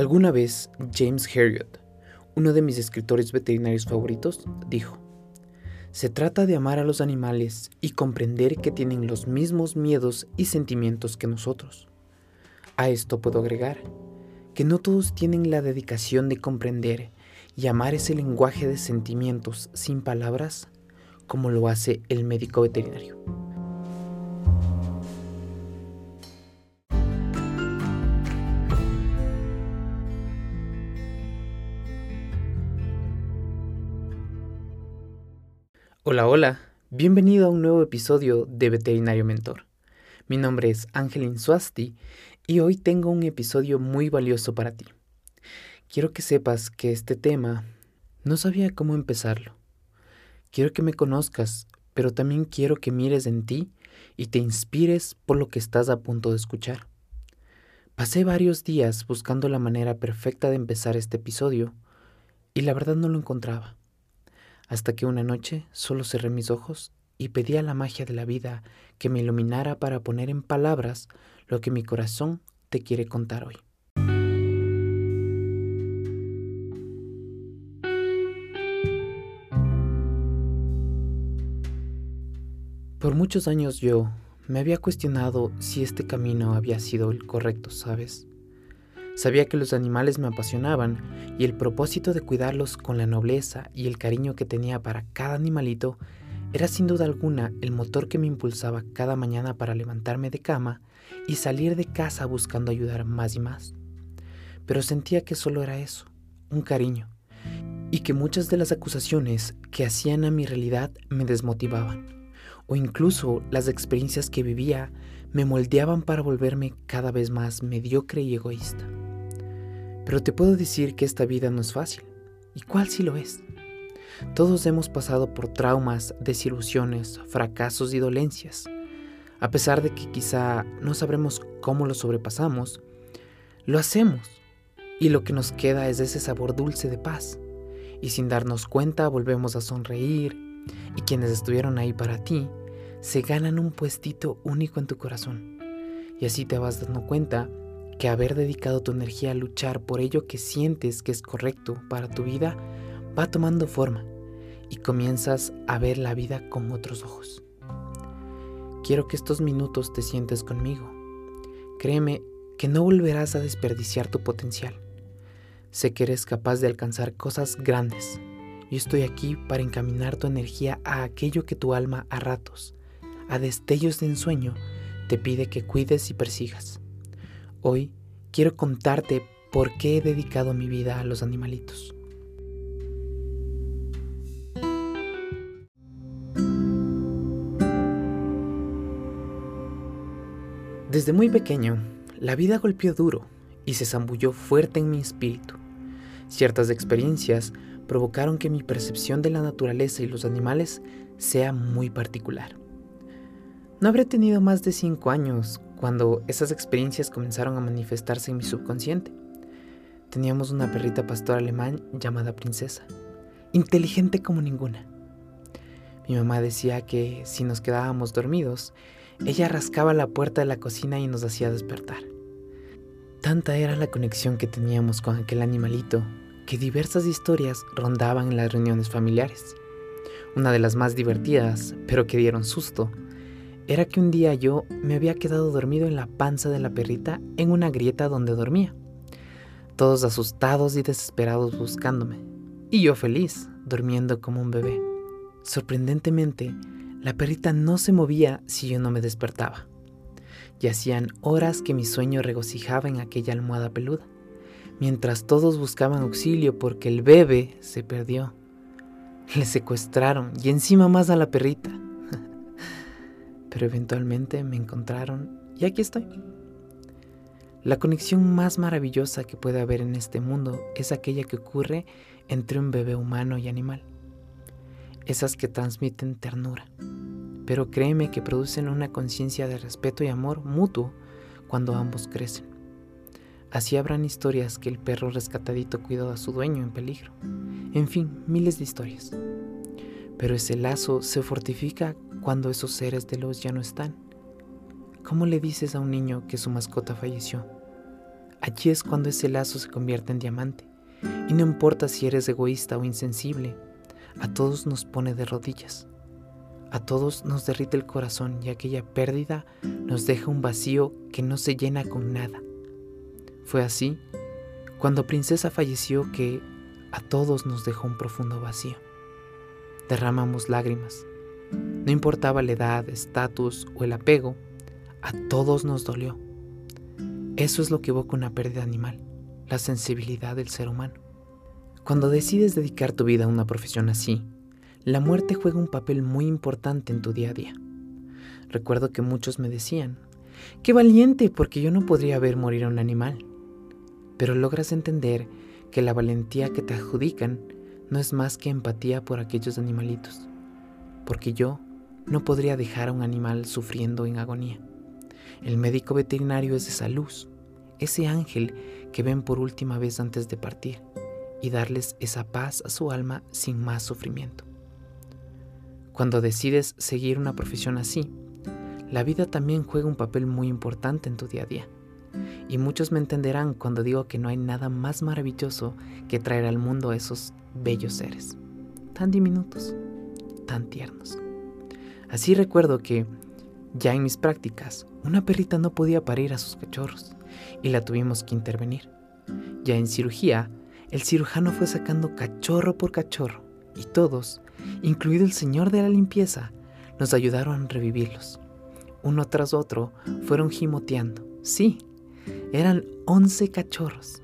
Alguna vez James Herriot, uno de mis escritores veterinarios favoritos, dijo, se trata de amar a los animales y comprender que tienen los mismos miedos y sentimientos que nosotros. A esto puedo agregar que no todos tienen la dedicación de comprender y amar ese lenguaje de sentimientos sin palabras como lo hace el médico veterinario. Hola, hola, bienvenido a un nuevo episodio de Veterinario Mentor. Mi nombre es Angelin Suasti y hoy tengo un episodio muy valioso para ti. Quiero que sepas que este tema no sabía cómo empezarlo. Quiero que me conozcas, pero también quiero que mires en ti y te inspires por lo que estás a punto de escuchar. Pasé varios días buscando la manera perfecta de empezar este episodio y la verdad no lo encontraba hasta que una noche solo cerré mis ojos y pedí a la magia de la vida que me iluminara para poner en palabras lo que mi corazón te quiere contar hoy. Por muchos años yo me había cuestionado si este camino había sido el correcto, ¿sabes? Sabía que los animales me apasionaban y el propósito de cuidarlos con la nobleza y el cariño que tenía para cada animalito era sin duda alguna el motor que me impulsaba cada mañana para levantarme de cama y salir de casa buscando ayudar más y más. Pero sentía que solo era eso, un cariño, y que muchas de las acusaciones que hacían a mi realidad me desmotivaban, o incluso las experiencias que vivía me moldeaban para volverme cada vez más mediocre y egoísta. Pero te puedo decir que esta vida no es fácil. ¿Y cuál sí lo es? Todos hemos pasado por traumas, desilusiones, fracasos y dolencias. A pesar de que quizá no sabremos cómo lo sobrepasamos, lo hacemos y lo que nos queda es ese sabor dulce de paz. Y sin darnos cuenta volvemos a sonreír y quienes estuvieron ahí para ti se ganan un puestito único en tu corazón. Y así te vas dando cuenta que haber dedicado tu energía a luchar por ello que sientes que es correcto para tu vida va tomando forma y comienzas a ver la vida con otros ojos. Quiero que estos minutos te sientes conmigo. Créeme que no volverás a desperdiciar tu potencial. Sé que eres capaz de alcanzar cosas grandes. Yo estoy aquí para encaminar tu energía a aquello que tu alma a ratos, a destellos de ensueño, te pide que cuides y persigas. Hoy quiero contarte por qué he dedicado mi vida a los animalitos. Desde muy pequeño, la vida golpeó duro y se zambulló fuerte en mi espíritu. Ciertas experiencias provocaron que mi percepción de la naturaleza y los animales sea muy particular. No habré tenido más de cinco años cuando esas experiencias comenzaron a manifestarse en mi subconsciente. Teníamos una perrita pastor alemán llamada Princesa, inteligente como ninguna. Mi mamá decía que si nos quedábamos dormidos, ella rascaba la puerta de la cocina y nos hacía despertar. Tanta era la conexión que teníamos con aquel animalito que diversas historias rondaban en las reuniones familiares. Una de las más divertidas, pero que dieron susto, era que un día yo me había quedado dormido en la panza de la perrita en una grieta donde dormía, todos asustados y desesperados buscándome, y yo feliz, durmiendo como un bebé. Sorprendentemente, la perrita no se movía si yo no me despertaba, y hacían horas que mi sueño regocijaba en aquella almohada peluda, mientras todos buscaban auxilio porque el bebé se perdió. Le secuestraron y encima más a la perrita pero eventualmente me encontraron y aquí estoy. La conexión más maravillosa que puede haber en este mundo es aquella que ocurre entre un bebé humano y animal. Esas que transmiten ternura, pero créeme que producen una conciencia de respeto y amor mutuo cuando ambos crecen. Así habrán historias que el perro rescatadito cuidó a su dueño en peligro. En fin, miles de historias. Pero ese lazo se fortifica cuando esos seres de luz ya no están? ¿Cómo le dices a un niño que su mascota falleció? allí es cuando ese lazo se convierte en diamante. Y no importa si eres egoísta o insensible, a todos nos pone de rodillas. A todos nos derrite el corazón y aquella pérdida nos deja un vacío que no se llena con nada. Fue así cuando Princesa falleció que a todos nos dejó un profundo vacío. Derramamos lágrimas. No importaba la edad, estatus o el apego, a todos nos dolió. Eso es lo que evoca una pérdida animal, la sensibilidad del ser humano. Cuando decides dedicar tu vida a una profesión así, la muerte juega un papel muy importante en tu día a día. Recuerdo que muchos me decían, qué valiente porque yo no podría ver morir a un animal. Pero logras entender que la valentía que te adjudican no es más que empatía por aquellos animalitos, porque yo no podría dejar a un animal sufriendo en agonía. El médico veterinario es esa luz, ese ángel que ven por última vez antes de partir y darles esa paz a su alma sin más sufrimiento. Cuando decides seguir una profesión así, la vida también juega un papel muy importante en tu día a día. Y muchos me entenderán cuando digo que no hay nada más maravilloso que traer al mundo a esos bellos seres, tan diminutos, tan tiernos. Así recuerdo que, ya en mis prácticas, una perrita no podía parir a sus cachorros y la tuvimos que intervenir. Ya en cirugía, el cirujano fue sacando cachorro por cachorro y todos, incluido el señor de la limpieza, nos ayudaron a revivirlos. Uno tras otro fueron gimoteando. Sí, eran once cachorros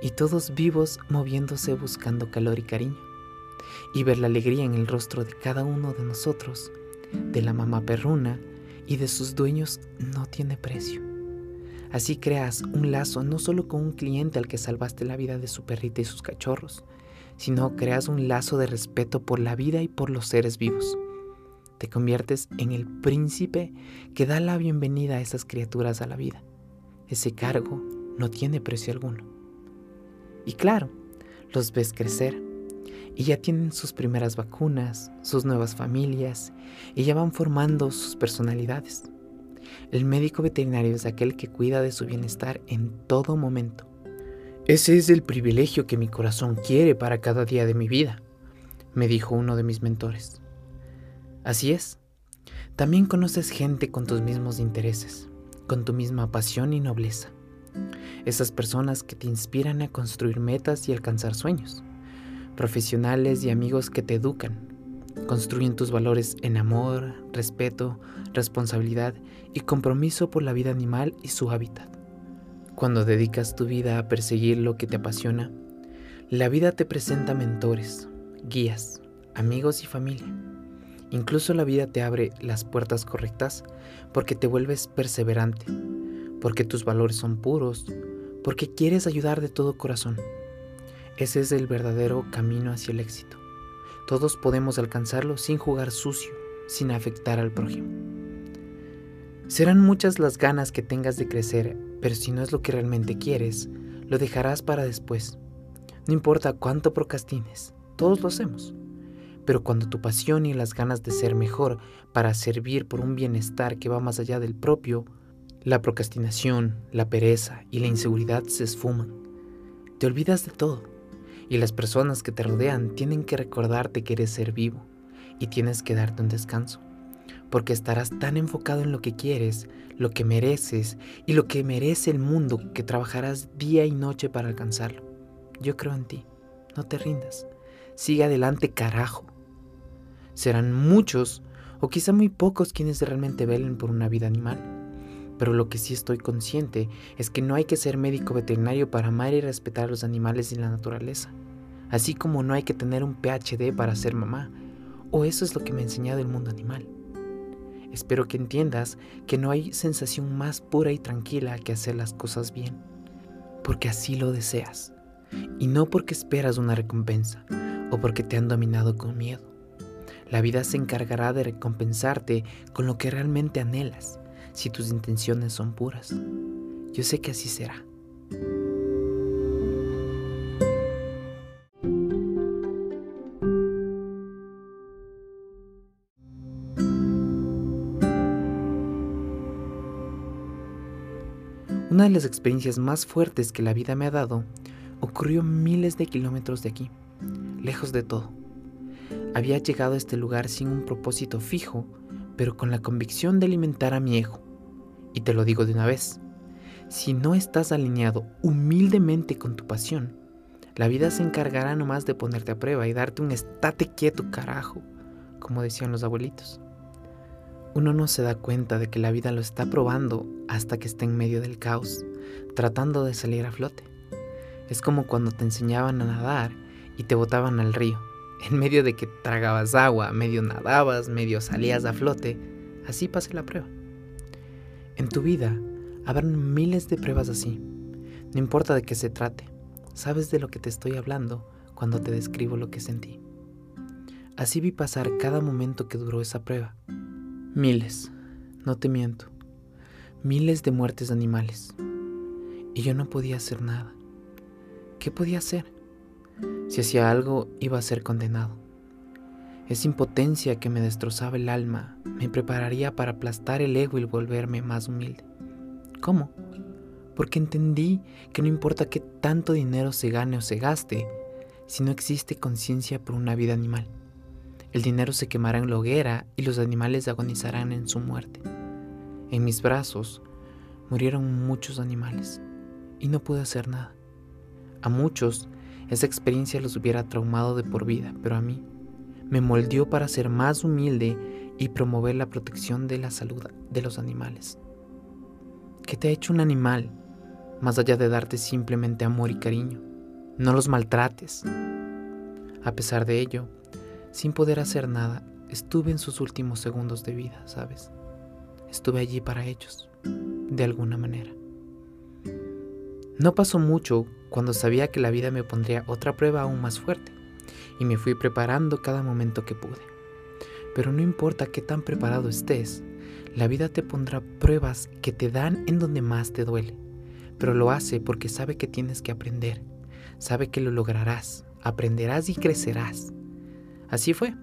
y todos vivos moviéndose buscando calor y cariño. Y ver la alegría en el rostro de cada uno de nosotros, de la mamá perruna y de sus dueños, no tiene precio. Así creas un lazo no solo con un cliente al que salvaste la vida de su perrita y sus cachorros, sino creas un lazo de respeto por la vida y por los seres vivos. Te conviertes en el príncipe que da la bienvenida a esas criaturas a la vida. Ese cargo no tiene precio alguno. Y claro, los ves crecer y ya tienen sus primeras vacunas, sus nuevas familias y ya van formando sus personalidades. El médico veterinario es aquel que cuida de su bienestar en todo momento. Ese es el privilegio que mi corazón quiere para cada día de mi vida, me dijo uno de mis mentores. Así es, también conoces gente con tus mismos intereses, con tu misma pasión y nobleza. Esas personas que te inspiran a construir metas y alcanzar sueños. Profesionales y amigos que te educan, construyen tus valores en amor, respeto, responsabilidad y compromiso por la vida animal y su hábitat. Cuando dedicas tu vida a perseguir lo que te apasiona, la vida te presenta mentores, guías, amigos y familia. Incluso la vida te abre las puertas correctas porque te vuelves perseverante, porque tus valores son puros, porque quieres ayudar de todo corazón. Ese es el verdadero camino hacia el éxito. Todos podemos alcanzarlo sin jugar sucio, sin afectar al prójimo. Serán muchas las ganas que tengas de crecer, pero si no es lo que realmente quieres, lo dejarás para después. No importa cuánto procrastines, todos lo hacemos. Pero cuando tu pasión y las ganas de ser mejor para servir por un bienestar que va más allá del propio, la procrastinación, la pereza y la inseguridad se esfuman. Te olvidas de todo y las personas que te rodean tienen que recordarte que eres ser vivo y tienes que darte un descanso porque estarás tan enfocado en lo que quieres, lo que mereces y lo que merece el mundo que trabajarás día y noche para alcanzarlo. Yo creo en ti, no te rindas, sigue adelante carajo. Serán muchos o quizá muy pocos quienes realmente velen por una vida animal. Pero lo que sí estoy consciente es que no hay que ser médico veterinario para amar y respetar a los animales y la naturaleza. Así como no hay que tener un PhD para ser mamá. O eso es lo que me ha enseñado el mundo animal. Espero que entiendas que no hay sensación más pura y tranquila que hacer las cosas bien, porque así lo deseas, y no porque esperas una recompensa o porque te han dominado con miedo. La vida se encargará de recompensarte con lo que realmente anhelas, si tus intenciones son puras. Yo sé que así será. Una de las experiencias más fuertes que la vida me ha dado ocurrió miles de kilómetros de aquí, lejos de todo. Había llegado a este lugar sin un propósito fijo, pero con la convicción de alimentar a mi ego. Y te lo digo de una vez, si no estás alineado humildemente con tu pasión, la vida se encargará nomás de ponerte a prueba y darte un estate quieto carajo, como decían los abuelitos. Uno no se da cuenta de que la vida lo está probando hasta que está en medio del caos, tratando de salir a flote. Es como cuando te enseñaban a nadar y te botaban al río. En medio de que tragabas agua, medio nadabas, medio salías a flote, así pasa la prueba. En tu vida habrán miles de pruebas así. No importa de qué se trate, sabes de lo que te estoy hablando cuando te describo lo que sentí. Así vi pasar cada momento que duró esa prueba. Miles, no te miento, miles de muertes de animales. Y yo no podía hacer nada. ¿Qué podía hacer? Si hacía algo, iba a ser condenado. Esa impotencia que me destrozaba el alma me prepararía para aplastar el ego y volverme más humilde. ¿Cómo? Porque entendí que no importa qué tanto dinero se gane o se gaste, si no existe conciencia por una vida animal. El dinero se quemará en la hoguera y los animales agonizarán en su muerte. En mis brazos murieron muchos animales y no pude hacer nada. A muchos esa experiencia los hubiera traumado de por vida, pero a mí me moldeó para ser más humilde y promover la protección de la salud de los animales. ¿Qué te ha hecho un animal más allá de darte simplemente amor y cariño? No los maltrates. A pesar de ello, sin poder hacer nada, estuve en sus últimos segundos de vida, ¿sabes? Estuve allí para ellos, de alguna manera. No pasó mucho cuando sabía que la vida me pondría otra prueba aún más fuerte, y me fui preparando cada momento que pude. Pero no importa qué tan preparado estés, la vida te pondrá pruebas que te dan en donde más te duele, pero lo hace porque sabe que tienes que aprender, sabe que lo lograrás, aprenderás y crecerás. Así fue.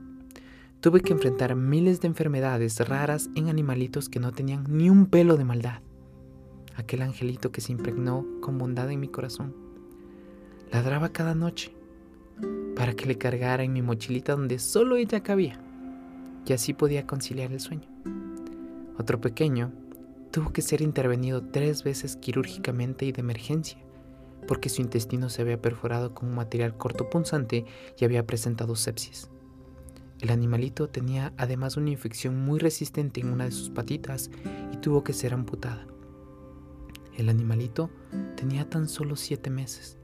Tuve que enfrentar miles de enfermedades raras en animalitos que no tenían ni un pelo de maldad aquel angelito que se impregnó con bondad en mi corazón. Ladraba cada noche para que le cargara en mi mochilita donde solo ella cabía, y así podía conciliar el sueño. Otro pequeño tuvo que ser intervenido tres veces quirúrgicamente y de emergencia, porque su intestino se había perforado con un material cortopunzante y había presentado sepsis. El animalito tenía además una infección muy resistente en una de sus patitas y tuvo que ser amputada. El animalito tenía tan solo siete meses.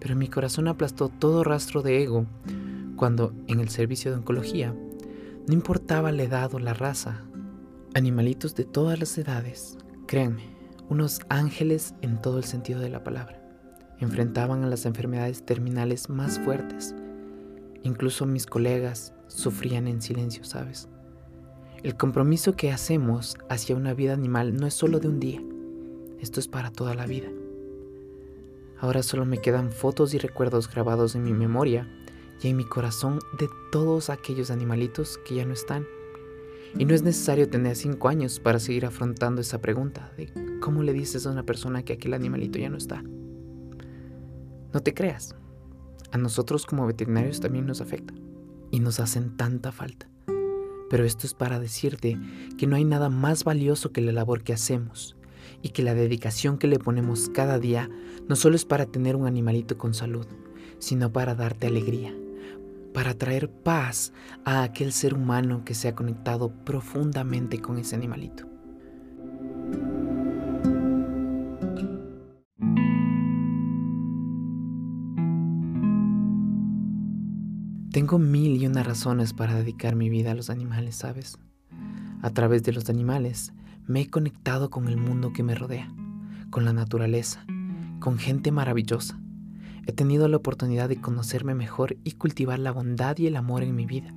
Pero mi corazón aplastó todo rastro de ego cuando, en el servicio de oncología, no importaba la edad o la raza, animalitos de todas las edades, créanme, unos ángeles en todo el sentido de la palabra, enfrentaban a las enfermedades terminales más fuertes. Incluso mis colegas sufrían en silencio, ¿sabes? El compromiso que hacemos hacia una vida animal no es solo de un día, esto es para toda la vida. Ahora solo me quedan fotos y recuerdos grabados en mi memoria y en mi corazón de todos aquellos animalitos que ya no están. Y no es necesario tener cinco años para seguir afrontando esa pregunta de cómo le dices a una persona que aquel animalito ya no está. No te creas, a nosotros como veterinarios también nos afecta y nos hacen tanta falta. Pero esto es para decirte que no hay nada más valioso que la labor que hacemos y que la dedicación que le ponemos cada día no solo es para tener un animalito con salud, sino para darte alegría, para traer paz a aquel ser humano que se ha conectado profundamente con ese animalito. Tengo mil y una razones para dedicar mi vida a los animales, ¿sabes? A través de los animales me he conectado con el mundo que me rodea, con la naturaleza, con gente maravillosa. He tenido la oportunidad de conocerme mejor y cultivar la bondad y el amor en mi vida.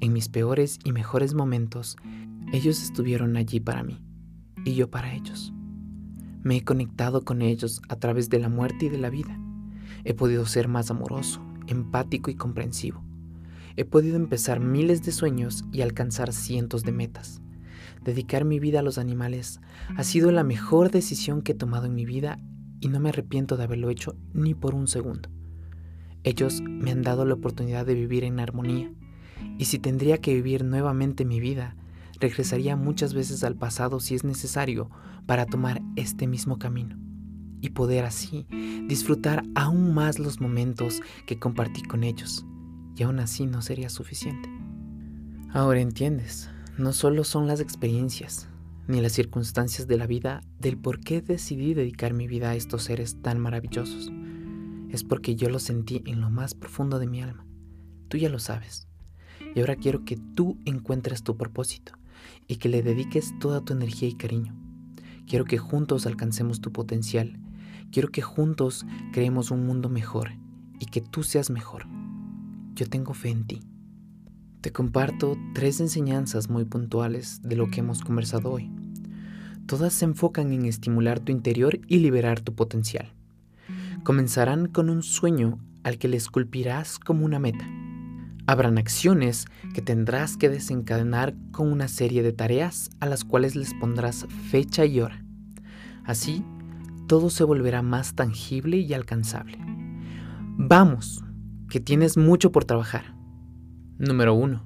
En mis peores y mejores momentos, ellos estuvieron allí para mí y yo para ellos. Me he conectado con ellos a través de la muerte y de la vida. He podido ser más amoroso, empático y comprensivo. He podido empezar miles de sueños y alcanzar cientos de metas Dedicar mi vida a los animales ha sido la mejor decisión que he tomado en mi vida y no me arrepiento de haberlo hecho ni por un segundo. Ellos me han dado la oportunidad de vivir en armonía y si tendría que vivir nuevamente mi vida, regresaría muchas veces al pasado si es necesario para tomar este mismo camino y poder así disfrutar aún más los momentos que compartí con ellos y aún así no sería suficiente. Ahora entiendes, no solo son las experiencias ni las circunstancias de la vida del por qué decidí dedicar mi vida a estos seres tan maravillosos. Es porque yo lo sentí en lo más profundo de mi alma. Tú ya lo sabes. Y ahora quiero que tú encuentres tu propósito y que le dediques toda tu energía y cariño. Quiero que juntos alcancemos tu potencial. Quiero que juntos creemos un mundo mejor y que tú seas mejor. Yo tengo fe en ti. Te comparto tres enseñanzas muy puntuales de lo que hemos conversado hoy. Todas se enfocan en estimular tu interior y liberar tu potencial. Comenzarán con un sueño al que le esculpirás como una meta. Habrán acciones que tendrás que desencadenar con una serie de tareas a las cuales les pondrás fecha y hora. Así, todo se volverá más tangible y alcanzable. Vamos, que tienes mucho por trabajar. Número 1.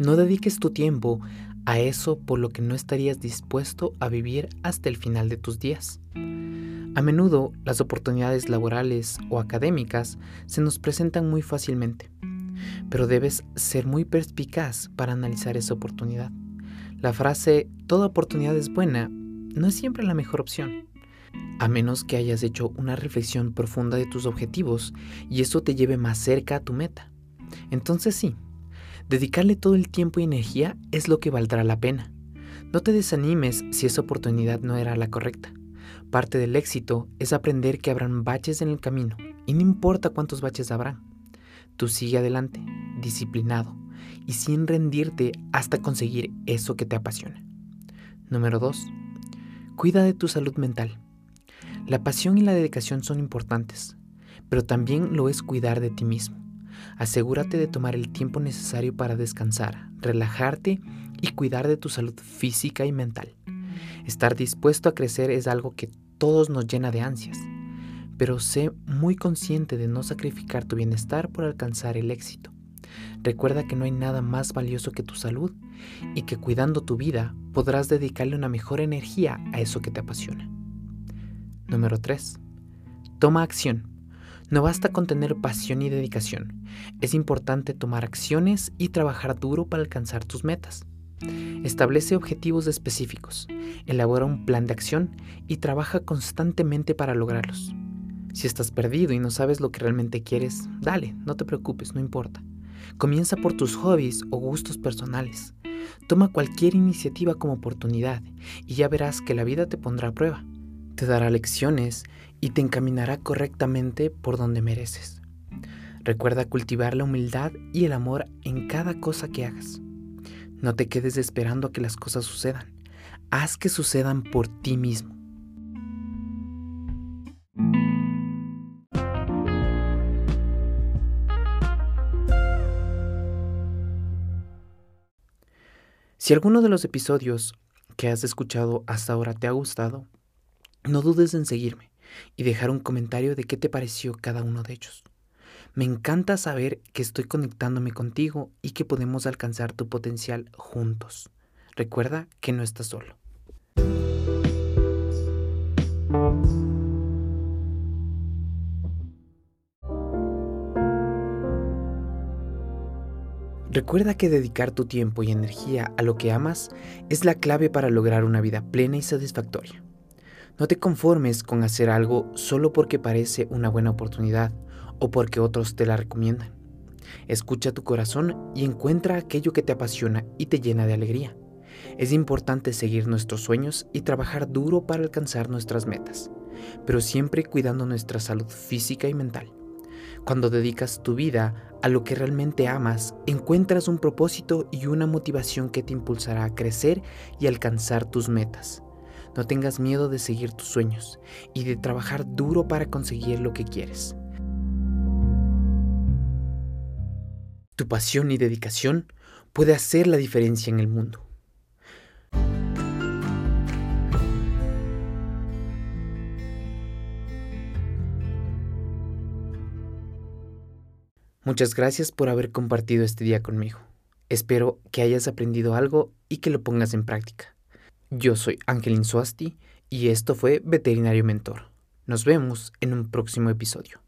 No dediques tu tiempo a eso por lo que no estarías dispuesto a vivir hasta el final de tus días. A menudo las oportunidades laborales o académicas se nos presentan muy fácilmente, pero debes ser muy perspicaz para analizar esa oportunidad. La frase toda oportunidad es buena no es siempre la mejor opción, a menos que hayas hecho una reflexión profunda de tus objetivos y eso te lleve más cerca a tu meta. Entonces sí, Dedicarle todo el tiempo y energía es lo que valdrá la pena. No te desanimes si esa oportunidad no era la correcta. Parte del éxito es aprender que habrán baches en el camino, y no importa cuántos baches habrán. Tú sigue adelante, disciplinado, y sin rendirte hasta conseguir eso que te apasiona. Número 2. Cuida de tu salud mental. La pasión y la dedicación son importantes, pero también lo es cuidar de ti mismo. Asegúrate de tomar el tiempo necesario para descansar, relajarte y cuidar de tu salud física y mental. Estar dispuesto a crecer es algo que todos nos llena de ansias, pero sé muy consciente de no sacrificar tu bienestar por alcanzar el éxito. Recuerda que no hay nada más valioso que tu salud y que cuidando tu vida podrás dedicarle una mejor energía a eso que te apasiona. Número 3. Toma acción. No basta con tener pasión y dedicación. Es importante tomar acciones y trabajar duro para alcanzar tus metas. Establece objetivos específicos, elabora un plan de acción y trabaja constantemente para lograrlos. Si estás perdido y no sabes lo que realmente quieres, dale, no te preocupes, no importa. Comienza por tus hobbies o gustos personales. Toma cualquier iniciativa como oportunidad y ya verás que la vida te pondrá a prueba. Te dará lecciones y te encaminará correctamente por donde mereces. Recuerda cultivar la humildad y el amor en cada cosa que hagas. No te quedes esperando a que las cosas sucedan. Haz que sucedan por ti mismo. Si alguno de los episodios que has escuchado hasta ahora te ha gustado, no dudes en seguirme y dejar un comentario de qué te pareció cada uno de ellos. Me encanta saber que estoy conectándome contigo y que podemos alcanzar tu potencial juntos. Recuerda que no estás solo. Recuerda que dedicar tu tiempo y energía a lo que amas es la clave para lograr una vida plena y satisfactoria. No te conformes con hacer algo solo porque parece una buena oportunidad o porque otros te la recomiendan. Escucha tu corazón y encuentra aquello que te apasiona y te llena de alegría. Es importante seguir nuestros sueños y trabajar duro para alcanzar nuestras metas, pero siempre cuidando nuestra salud física y mental. Cuando dedicas tu vida a lo que realmente amas, encuentras un propósito y una motivación que te impulsará a crecer y alcanzar tus metas. No tengas miedo de seguir tus sueños y de trabajar duro para conseguir lo que quieres. Tu pasión y dedicación puede hacer la diferencia en el mundo. Muchas gracias por haber compartido este día conmigo. Espero que hayas aprendido algo y que lo pongas en práctica. Yo soy Ángel Insuasti y esto fue Veterinario Mentor. Nos vemos en un próximo episodio.